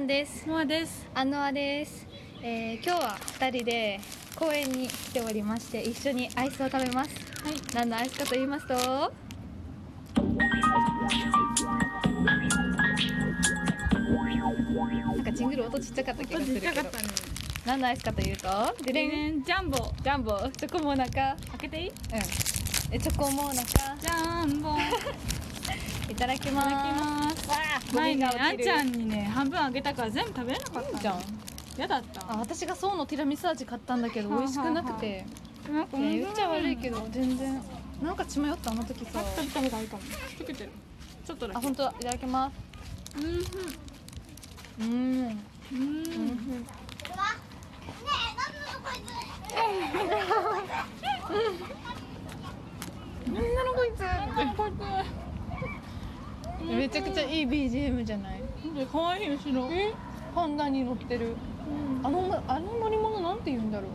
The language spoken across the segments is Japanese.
アンです。ノアです。アンノアです、えー、今日は2人で公園に来ておりまして一緒にアイスを食べます。はい。何のアイスかと言いますとなんかジングル音ちっちゃかった気がするけど。ね。何のアイスかというとででんでねジャンボ。ジャンボ。チョコモナカ。開けていい？うん。えチョコモナカ。ジャンボ。い いただきたます。だきます。わあ前ね。あんちゃんにね半分あげたから全部食べれなかったの。いいじゃん。やだった。あ私がそうのティラミス味買ったんだけどはあ美味しくなくて。なんか言っちゃ悪いけど全然。なんか血迷ったあの時さ食べた方がいいかも。溶けてる。ちょっとだけ。あ本当だ。いただきます。うん。うん。うん。うん。なんなのこいつ。こうやってめちゃくちゃいい BGM じゃない？で可愛い後ろ。パンダに乗ってる。うん。あのあの乗り物なんて言うんだろ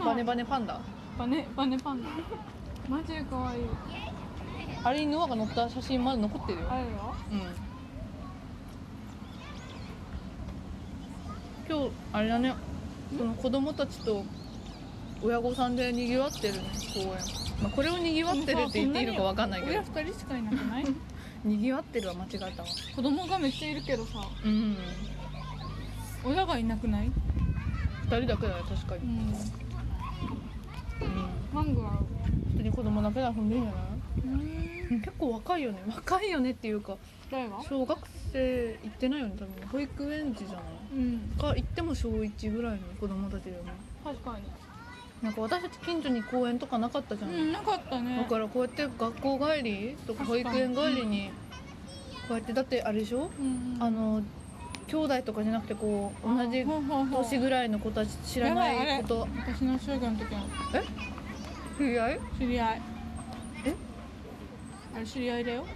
う？バネバネパンダ？バネバネパンダ。マジで可愛い。あれにノアが乗った写真まだ残ってるよ。あるよ。うん。今日あれだね。その子供たちと親御さんでにぎわってるね公園、まあ、これをにぎわってるって言っていいのかわかんないけど。親二人しかいなくない？にぎわってるは間違えたわ。子供がめっちゃいるけどさ。うん。親がいなくない？二人だけだよ確かに、ん。うん、マンゴーは普通に子供だけで遊んでるんじゃな。いうん。結構若いよね。若いよねっていうか小学生行ってないよね多分。保育園児じゃない？うん。か行っても小1ぐらいの子供たちだよね。確かになんか私たち近所に公園とかなかったじゃん、うんなかったね。だからこうやって学校帰りとか保育園帰りにこうやってだってあれでしょ？うんあの兄弟とかじゃなくてこう同じほうほうほう。年ぐらいの子たち知らないこと。私の小学の時の。知り合い？知り合い。え？あれ知り合いだよ。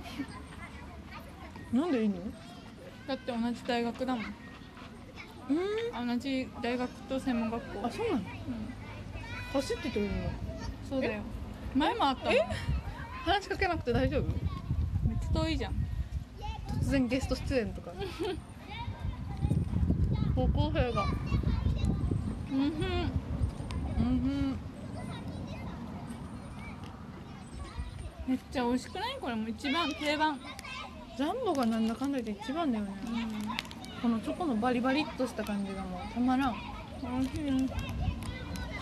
なんでいいの？だって同じ大学だもん。うん。同じ大学と専門学校。あそうなの？うん走っててるの？そうだよ。前もあったもんめっ話しかけなくて大丈夫？ちゃ遠いじゃん。突然ゲスト出演とか。高校生が。うんふん。うんめっちゃ美味しくない？これもう一番定番。ジャンボがなんだかんだ言って一番だよね。うこのチョコのバリバリっとした感じがもうたまらん。ん美味しい。ね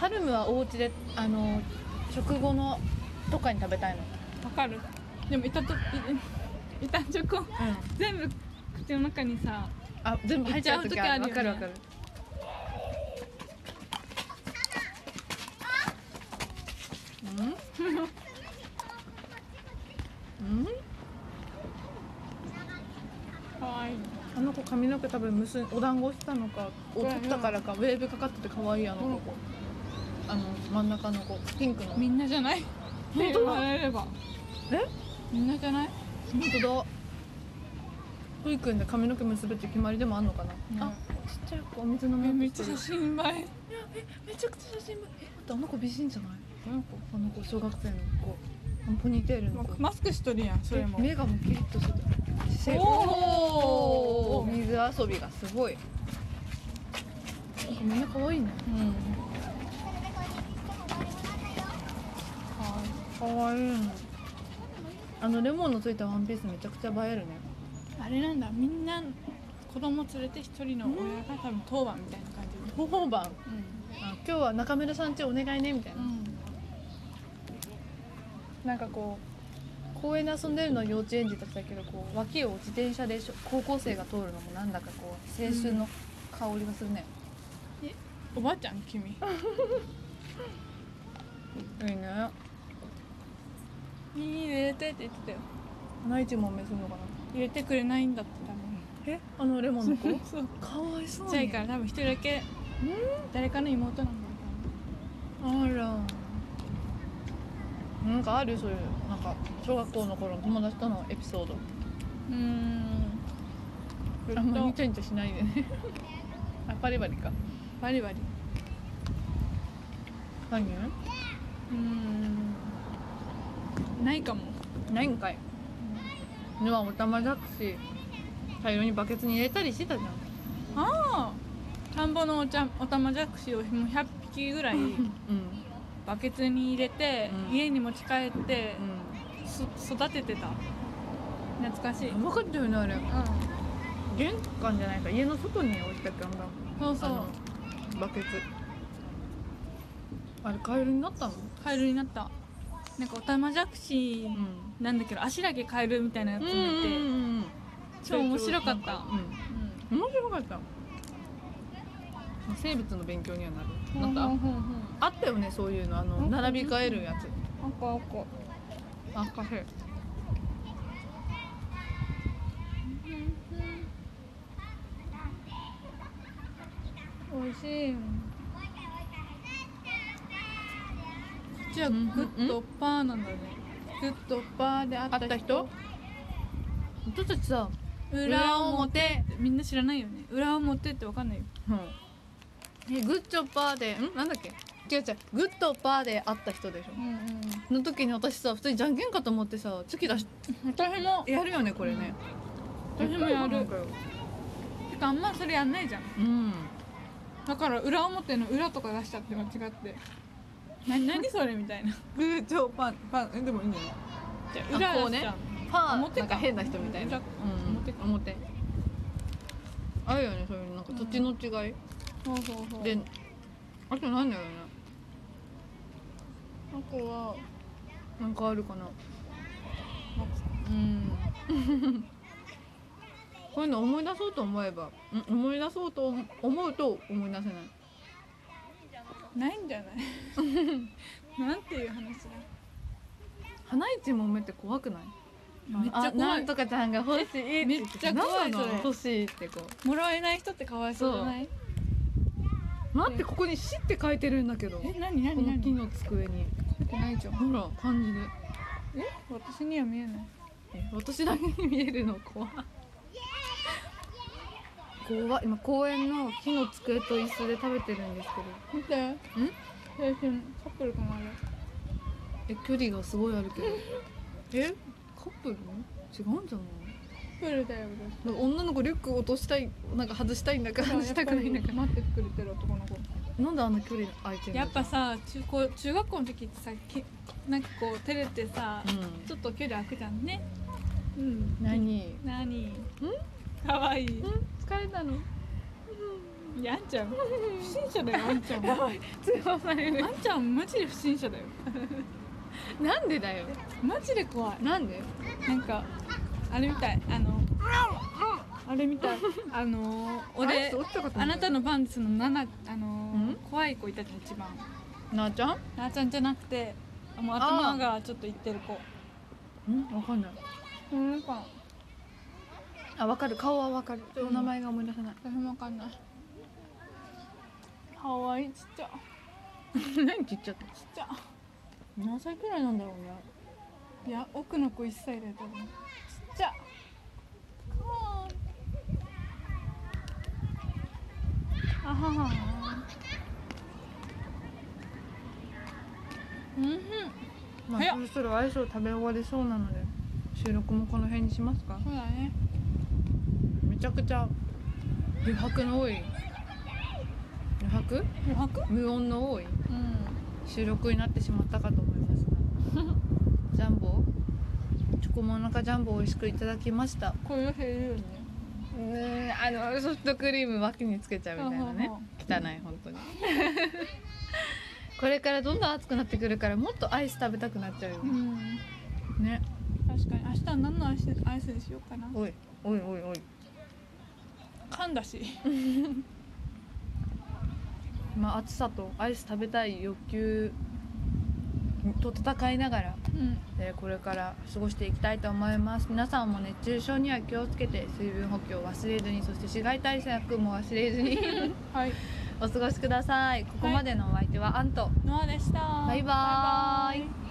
ハルムはお家であの食後のとかに食べたいの？わかる。でも板とい板チョコうん。全部口の中にさあ全部入っちゃう時ある。よね。わかるわかる。うん？うん？かわいい。あの子髪の毛多分結んお団子したのかを取ったからかウェーブかかってて可愛いあの子、うんあの真ん中の子ピンクの。みんなじゃない？本当だ。れれば。え？みんなじゃない？本当だ。保育園で髪の毛結ぶって決まりでもあんのかな、うんあちっちゃい子お水飲みめっちゃ写真映えいやえめちゃくちゃ写真え待ってあの子美人じゃない？あの子？あの子小学生の子あのポニーテールの子マスクしとるやんそれも。目がもうキリッとしてたおー！水遊びがすごい。みんな可愛いね。うん可愛いあのレモンのついたワンピースめちゃくちゃ映えるね。あれなんだ。みんな子供連れて一人の親が多分当番みたいな感じ。方法版うあ今日は中村さん家お願いねみたいな、ん。なんかこう公園で遊んでるのは幼稚園児たちだけどこう脇を自転車でしょ高校生が通るのもなんだかこう青春の香りがするね、おばあちゃん君？いいね耳入れてって言ってたよ。何日もめするのかな？入れてくれないんだってえ？あのレモンの子？そう。かわいそうちっちゃいから多分一人だけ。誰かの妹なんだよあら。なんかあるそういうなんか小学校の頃の友達とのエピソード。うーん。あんまりニチャニチャしないで。ね あパリパリか。バリバリ。何？うーんないかも。ないんかい。のはおたまじゃくし大量にバケツに入れたりしてたじゃん。ああ田んぼのお茶おたまじゃくしをもう100匹ぐらいうん。バケツに入れて、うん。家に持ち帰って、うそ育ててた。懐かしい、うかったよねあれ。玄関じゃないか家の外に置いてたっけあんだそうそう。バケツ。あれカエルになったの？カエルになったなんかおたまじゃくしうんなんだけど足だけカエルみたいなやつもいて、ん超面白かった。うん。面白かった。生物の勉強にはなる。うんなったあったよねそういうの。あのうん並び替えるやつ。赤赤。あカフェ美味しいこっちはグッドパーなんだね。グッドパーであった人会った人。私たちさ裏表。みんな知らないよね。裏表ってわかんないよ。えグッチョパーでん？なんだっけ？違う違う。グッドパーで会った人でしょ。うんうんの時に私さ普通にじゃんけんかと思ってさ突き出し私も。やるよねこれね。私もやる。てかあんまそれやんないじゃん。うん。だから裏表の裏とか出しちゃって間違ってな何それみたいな。グッチョパーパーえでもいいんじゃない？じゃあこうね。裏出しちゃうパー表か。なんか変な人みたいな。裏うん。表か。表あるよねそういうなんか土地の違い、そうそうそう。であとなんだよね。あとはなんかあるかな。うん。こういうの思い出そうと思えば。ん思い出そうと思うと思い出せないないんじゃない？なんていう話だ？花一もめって怖くない？めっちゃあ怖ないんとかちゃんが欲しいめっちゃ怖いそれ？欲しいってこもらえない人ってかわいそうじゃない？う。待ってここに「死」って書いてるんだけど。こえ何何何？の木の机に。書いてないじゃん。ほら漢字で。え私には見えない。え私だけに見えるの？怖。い怖い今公園の木の机と椅子で食べてるんですけど。見て。ん？青春カップルかなあれ。え距離がすごいあるけど。え？カップル？違うんじゃない？プルだよ女の子リュック落としたいなんか外したいんだか私外したくないんだか待っててくれてる男の子。なんであんな距離空いてるの？やっぱさ中高中学校の時ってさきなんかこう照れてさ、うん。ちょっと距離空くじゃんね。うん。何？何ん？かわい。い疲れたの？いや あんちゃん。不審者だよあんちゃんあん通報される。ちゃんマジで不審者だよ。なんでだよ？マジで怖い。なんで？なんかあれみたい。あのあれみたい。あのあ俺あなたのパンツの7あのん？怖い子いたじゃん一番。なあちゃん？なあちゃんじゃなくてもう頭がちょっといってる子。うんわかんない。うんかあわかる。顔はわかる。お名前が思い出せない、私もわかんない。かわいいちっちゃ。何ちっちゃってちっちゃ。何歳くらいなんだろうね。いや奥の子1歳だよ多分。ちっちゃ。あはは。うんふん。まあそろそろアイスを食べ終わりそうなので収録もこの辺にしますか？そうだね。めちゃくちゃ余白の多い。余白？余白？無音の多い。うん。収録になってしまったかと思いますが。ジャンボ？チョコモナカジャンボ美味しくいただきました。こういう人いるよね。ねあのソフトクリーム脇につけちゃうみたいなね。汚い本当に。これからどんどん暑くなってくるからもっとアイス食べたくなっちゃうよ。うん。ね。確かに。明日は何のアイスアイスにしようかな。おいおいおいおい噛んだし。まあ暑さとアイス食べたい欲求と戦いながら、うん。えーこれから過ごしていきたいと思います。皆さんも熱中症には気をつけて水分補給を忘れずにそして紫外対策も忘れずに はい。お過ごしください。ここまでのお相手はアント。ノアでした。バイバーイ。バイバイ